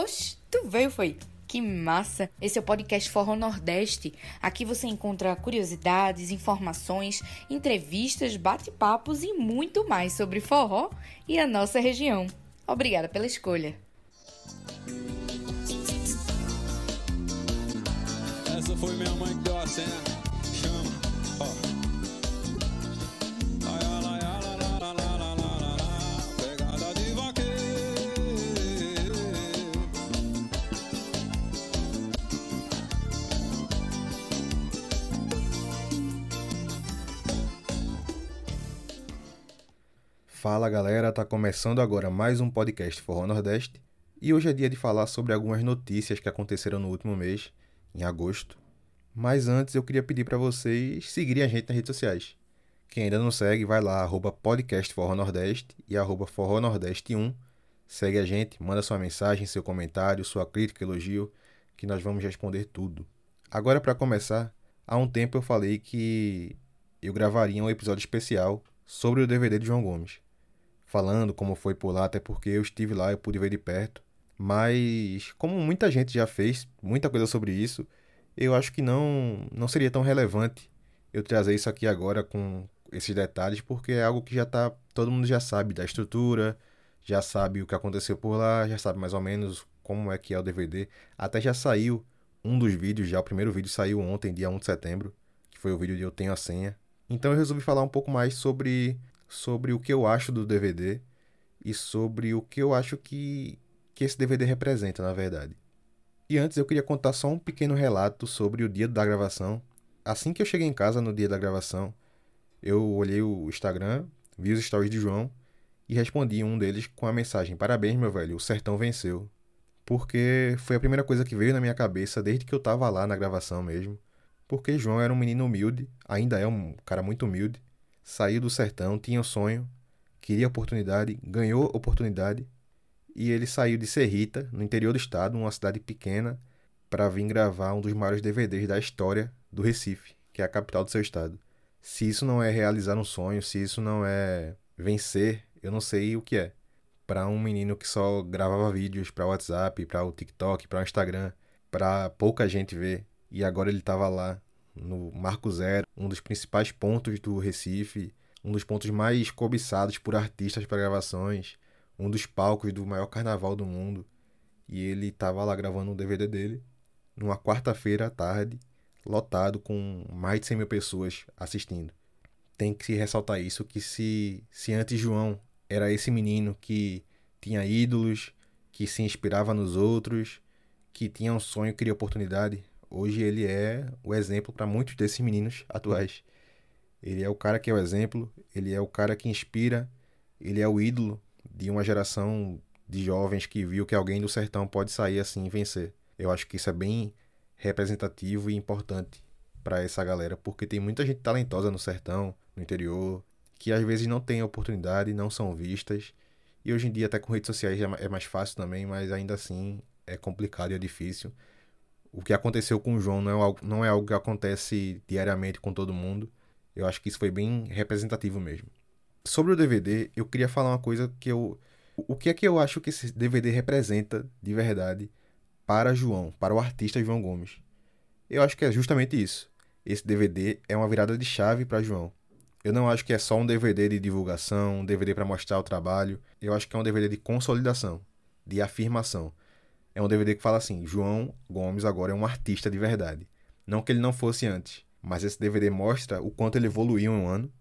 Oxi, tu veio, foi? Que massa! Esse é o podcast Forró Nordeste. Aqui você encontra curiosidades, informações, entrevistas, bate-papos e muito mais sobre forró e a nossa região. Obrigada pela escolha. Essa foi minha mãe que deu a. Chama. Fala galera, tá começando agora mais um podcast Forró Nordeste e hoje é dia de falar sobre algumas notícias que aconteceram no último mês, em agosto. Mas antes eu queria pedir para vocês seguirem a gente nas redes sociais. Quem ainda não segue, vai lá, arroba podcast Forró Nordeste e arroba Forró Nordeste 1. Segue a gente, manda sua mensagem, seu comentário, sua crítica, elogio, que nós vamos responder tudo. Agora para começar, há um tempo eu falei que eu gravaria um episódio especial sobre o DVD de João Gomes falando como foi por lá, até porque eu estive lá, eu pude ver de perto. Mas como muita gente já fez muita coisa sobre isso, eu acho que não não seria tão relevante eu trazer isso aqui agora com esses detalhes, porque é algo que já tá todo mundo já sabe da estrutura, já sabe o que aconteceu por lá, já sabe mais ou menos como é que é o DVD. Até já saiu um dos vídeos, já o primeiro vídeo saiu ontem, dia 1 de setembro, que foi o vídeo de Eu Tenho a Senha. Então eu resolvi falar um pouco mais sobre sobre o que eu acho do DVD e sobre o que eu acho que, que esse DVD representa, na verdade. E antes eu queria contar só um pequeno relato sobre o dia da gravação. Assim que eu cheguei em casa no dia da gravação, eu olhei o Instagram, vi os stories de João e respondi um deles com a mensagem: Parabéns, meu velho, o sertão venceu. Porque foi a primeira coisa que veio na minha cabeça desde que eu tava lá na gravação mesmo. Porque João era um menino humilde, ainda é um cara muito humilde, saiu do sertão, tinha um sonho, queria oportunidade, ganhou oportunidade e ele saiu de Serrita, no interior do estado, uma cidade pequena, para vir gravar um dos maiores DVDs da história do Recife, que é a capital do seu estado. Se isso não é realizar um sonho, se isso não é vencer, eu não sei o que é. Para um menino que só gravava vídeos para WhatsApp, para o TikTok, para o Instagram, para pouca gente ver, e agora ele estava lá no Marco Zero, um dos principais pontos do Recife, um dos pontos mais cobiçados por artistas para gravações, um dos palcos do maior carnaval do mundo. E ele estava lá gravando um DVD dele, numa quarta-feira à tarde, lotado com mais de 100 mil pessoas assistindo. Tem que se ressaltar isso, que se, se antes João era esse menino que tinha ídolos, que se inspirava nos outros, que tinha um sonho, queria oportunidade, hoje ele é o exemplo para muitos desses meninos atuais. Ele é o cara que é o exemplo, ele é o cara que inspira, ele é o ídolo de uma geração de jovens que viu que alguém do sertão pode sair assim e vencer. Eu acho que isso é bem representativo e importante para essa galera, porque tem muita gente talentosa no sertão, no interior, que às vezes não tem oportunidade, não são vistas. E hoje em dia, até com redes sociais é mais fácil também, mas ainda assim é complicado e é difícil o que aconteceu com o João não é, algo, não é algo que acontece diariamente com todo mundo. Eu acho que isso foi bem representativo mesmo. Sobre o DVD, eu queria falar uma coisa que eu. O que é que eu acho que esse DVD representa de verdade para João, para o artista João Gomes? Eu acho que é justamente isso. Esse DVD é uma virada de chave para João. Eu não acho que é só um DVD de divulgação, um DVD para mostrar o trabalho. Eu acho que é um DVD de consolidação, de afirmação é um DVD que fala assim: João Gomes agora é um artista de verdade. Não que ele não fosse antes, mas esse DVD mostra o quanto ele evoluiu em um ano.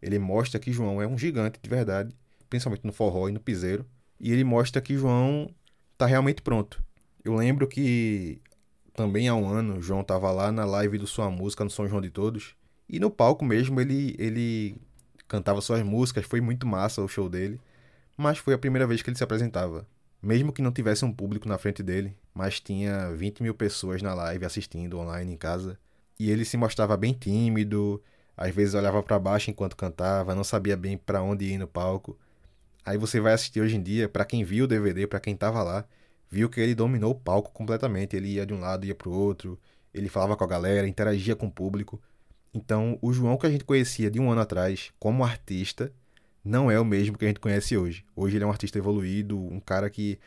Ele mostra que João é um gigante de verdade, principalmente no forró e no piseiro. E ele mostra que João está realmente pronto. Eu lembro que também há um ano, João estava lá na live do Sua Música no São João de Todos. E no palco mesmo ele, ele cantava suas músicas, foi muito massa o show dele. Mas foi a primeira vez que ele se apresentava mesmo que não tivesse um público na frente dele, mas tinha 20 mil pessoas na live assistindo online em casa. E ele se mostrava bem tímido, às vezes olhava para baixo enquanto cantava, não sabia bem para onde ir no palco. Aí você vai assistir hoje em dia, para quem viu o DVD, para quem tava lá, viu que ele dominou o palco completamente. Ele ia de um lado, ia pro outro, ele falava com a galera, interagia com o público. Então, o João que a gente conhecia de um ano atrás como artista não é o mesmo que a gente conhece hoje. Hoje ele é um artista evoluído, um cara que,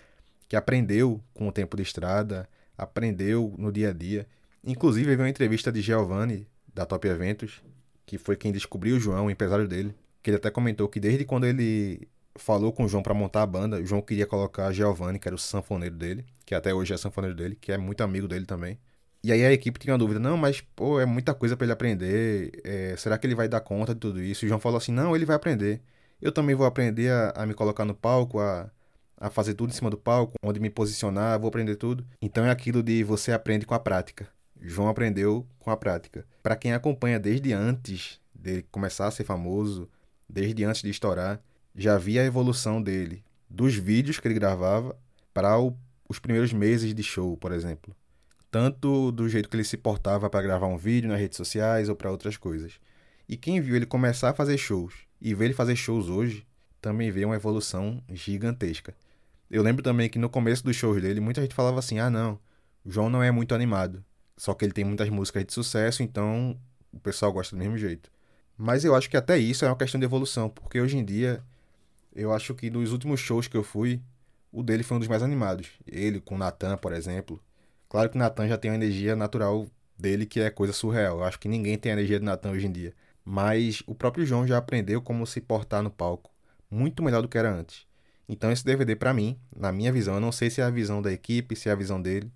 que aprendeu com o tempo de estrada, aprendeu no dia a dia. Inclusive, vi uma entrevista de Giovanni, da Top Eventos, que foi quem descobriu o João, o empresário dele, que ele até comentou que desde quando ele falou com o João para montar a banda, o João queria colocar Giovanni, que era o sanfoneiro dele, que até hoje é sanfoneiro dele, que é muito amigo dele também. E aí a equipe tinha uma dúvida, não, mas pô, é muita coisa para ele aprender, é, será que ele vai dar conta de tudo isso? E o João falou assim, não, ele vai aprender. Eu também vou aprender a, a me colocar no palco, a, a fazer tudo em cima do palco, onde me posicionar, vou aprender tudo. Então é aquilo de você aprende com a prática. João aprendeu com a prática. Para quem acompanha desde antes de começar a ser famoso, desde antes de estourar, já via a evolução dele, dos vídeos que ele gravava para os primeiros meses de show, por exemplo tanto do jeito que ele se portava para gravar um vídeo nas redes sociais ou para outras coisas. E quem viu ele começar a fazer shows e vê ele fazer shows hoje, também vê uma evolução gigantesca. Eu lembro também que no começo dos shows dele, muita gente falava assim: ah, não, o João não é muito animado. Só que ele tem muitas músicas de sucesso, então o pessoal gosta do mesmo jeito. Mas eu acho que até isso é uma questão de evolução, porque hoje em dia, eu acho que nos últimos shows que eu fui, o dele foi um dos mais animados. Ele com o Natan, por exemplo, Claro que o Natan já tem uma energia natural dele que é coisa surreal. Eu acho que ninguém tem a energia do Natan hoje em dia. Mas o próprio João já aprendeu como se portar no palco muito melhor do que era antes. Então esse DVD para mim, na minha visão, eu não sei se é a visão da equipe, se é a visão dele,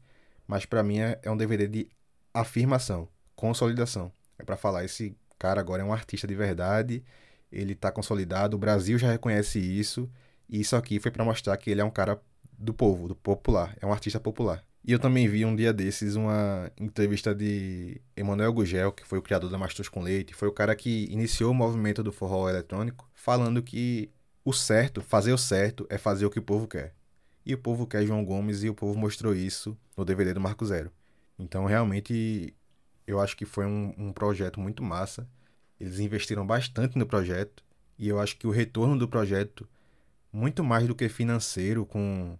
mas para mim é, é um DVD de afirmação, consolidação. É para falar esse cara agora é um artista de verdade, ele está consolidado, o Brasil já reconhece isso, e isso aqui foi para mostrar que ele é um cara do povo, do popular, é um artista popular. E eu também vi um dia desses uma entrevista de Emanuel Gugel, que foi o criador da Mastos com Leite, foi o cara que iniciou o movimento do forró eletrônico, falando que o certo, fazer o certo, é fazer o que o povo quer. E o povo quer João Gomes e o povo mostrou isso no DVD do Marco Zero. Então, realmente, eu acho que foi um, um projeto muito massa. Eles investiram bastante no projeto e eu acho que o retorno do projeto, muito mais do que financeiro, com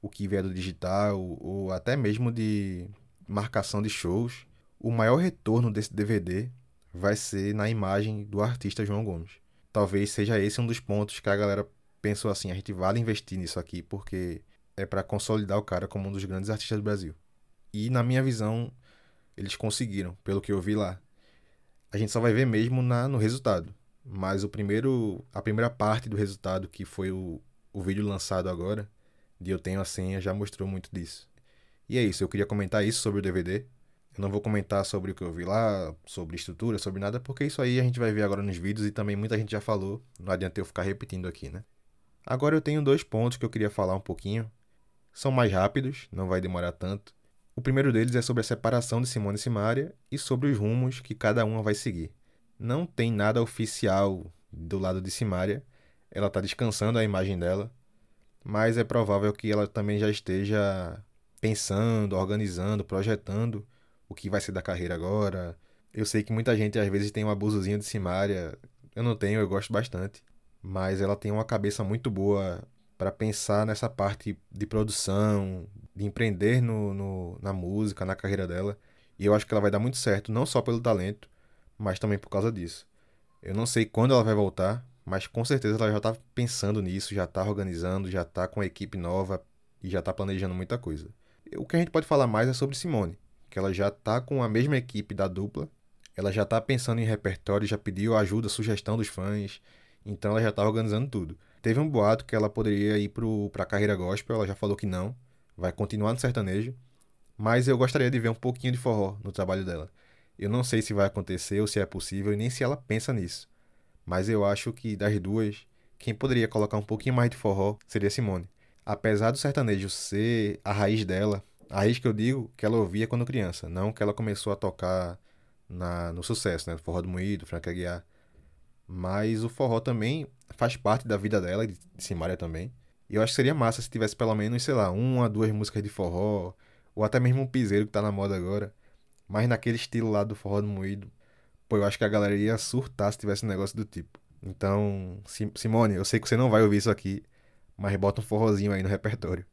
o que vier do digital ou até mesmo de marcação de shows, o maior retorno desse DVD vai ser na imagem do artista João Gomes. Talvez seja esse um dos pontos que a galera pensou assim, a gente vale investir nisso aqui porque é para consolidar o cara como um dos grandes artistas do Brasil. E na minha visão, eles conseguiram, pelo que eu vi lá. A gente só vai ver mesmo na, no resultado. Mas o primeiro, a primeira parte do resultado, que foi o, o vídeo lançado agora, de Eu Tenho a Senha já mostrou muito disso. E é isso, eu queria comentar isso sobre o DVD. Eu não vou comentar sobre o que eu vi lá, sobre estrutura, sobre nada, porque isso aí a gente vai ver agora nos vídeos e também muita gente já falou. Não adianta eu ficar repetindo aqui, né? Agora eu tenho dois pontos que eu queria falar um pouquinho. São mais rápidos, não vai demorar tanto. O primeiro deles é sobre a separação de Simone e Simaria e sobre os rumos que cada uma vai seguir. Não tem nada oficial do lado de Simaria. Ela está descansando a imagem dela mas é provável que ela também já esteja pensando, organizando, projetando o que vai ser da carreira agora. Eu sei que muita gente às vezes tem um abusozinho de Simária. Eu não tenho, eu gosto bastante. Mas ela tem uma cabeça muito boa para pensar nessa parte de produção, de empreender no, no, na música, na carreira dela. E eu acho que ela vai dar muito certo, não só pelo talento, mas também por causa disso. Eu não sei quando ela vai voltar, mas com certeza ela já está pensando nisso, já está organizando, já está com a equipe nova e já está planejando muita coisa. O que a gente pode falar mais é sobre Simone, que ela já está com a mesma equipe da dupla, ela já está pensando em repertório, já pediu ajuda, sugestão dos fãs, então ela já está organizando tudo. Teve um boato que ela poderia ir para a carreira gospel, ela já falou que não, vai continuar no sertanejo, mas eu gostaria de ver um pouquinho de forró no trabalho dela. Eu não sei se vai acontecer ou se é possível e nem se ela pensa nisso. Mas eu acho que das duas, quem poderia colocar um pouquinho mais de forró seria Simone. Apesar do sertanejo ser a raiz dela, a raiz que eu digo que ela ouvia quando criança, não que ela começou a tocar na, no sucesso, né? Forró do Moído, Frank Aguiar. Mas o forró também faz parte da vida dela, de Simária também. E eu acho que seria massa se tivesse pelo menos, sei lá, uma, duas músicas de forró, ou até mesmo um piseiro que tá na moda agora. Mas naquele estilo lá do forró do moído, Pô, eu acho que a galera ia surtar se tivesse um negócio do tipo. Então, Simone, eu sei que você não vai ouvir isso aqui, mas bota um forrozinho aí no repertório.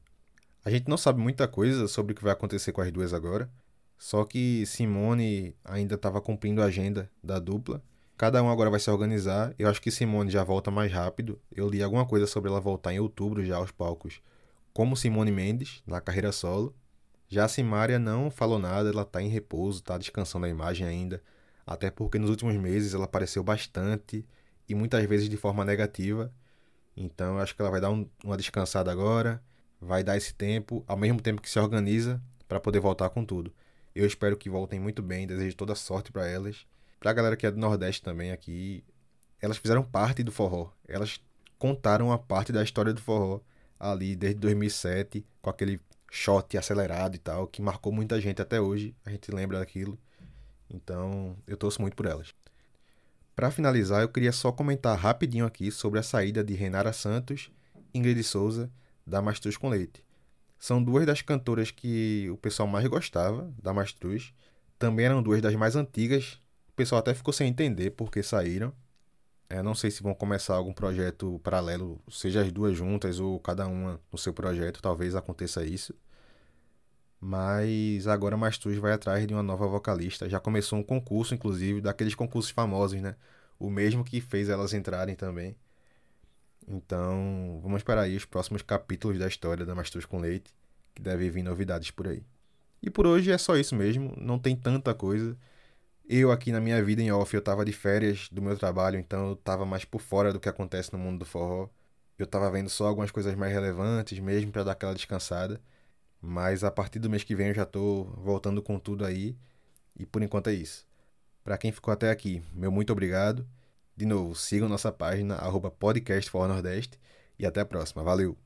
A gente não sabe muita coisa sobre o que vai acontecer com as duas agora, só que Simone ainda estava cumprindo a agenda da dupla. Cada um agora vai se organizar. Eu acho que Simone já volta mais rápido. Eu li alguma coisa sobre ela voltar em outubro já aos palcos como Simone Mendes, na carreira solo. Já a Simária não falou nada, ela está em repouso, está descansando a imagem ainda, até porque nos últimos meses ela apareceu bastante e muitas vezes de forma negativa. Então eu acho que ela vai dar um, uma descansada agora, vai dar esse tempo, ao mesmo tempo que se organiza para poder voltar com tudo. Eu espero que voltem muito bem, desejo toda sorte para elas. Para a galera que é do Nordeste também aqui, elas fizeram parte do forró. Elas contaram uma parte da história do forró ali desde 2007, com aquele shot acelerado e tal, que marcou muita gente até hoje. A gente lembra daquilo. Então, eu torço muito por elas. Para finalizar, eu queria só comentar rapidinho aqui sobre a saída de Renara Santos e Ingrid Souza da Mastruz com Leite. São duas das cantoras que o pessoal mais gostava da Mastruz. Também eram duas das mais antigas. O pessoal até ficou sem entender porque saíram. É, não sei se vão começar algum projeto paralelo, seja as duas juntas ou cada uma no seu projeto, talvez aconteça isso. Mas agora Mastruz vai atrás de uma nova vocalista. Já começou um concurso, inclusive, daqueles concursos famosos, né? O mesmo que fez elas entrarem também. Então, vamos esperar aí os próximos capítulos da história da Mastruz com Leite, que deve vir novidades por aí. E por hoje é só isso mesmo, não tem tanta coisa. Eu aqui na minha vida em off, eu tava de férias do meu trabalho, então eu tava mais por fora do que acontece no mundo do forró. Eu tava vendo só algumas coisas mais relevantes mesmo para dar aquela descansada. Mas a partir do mês que vem eu já tô voltando com tudo aí. E por enquanto é isso. Para quem ficou até aqui, meu muito obrigado. De novo, sigam nossa página, arroba Nordeste. E até a próxima. Valeu!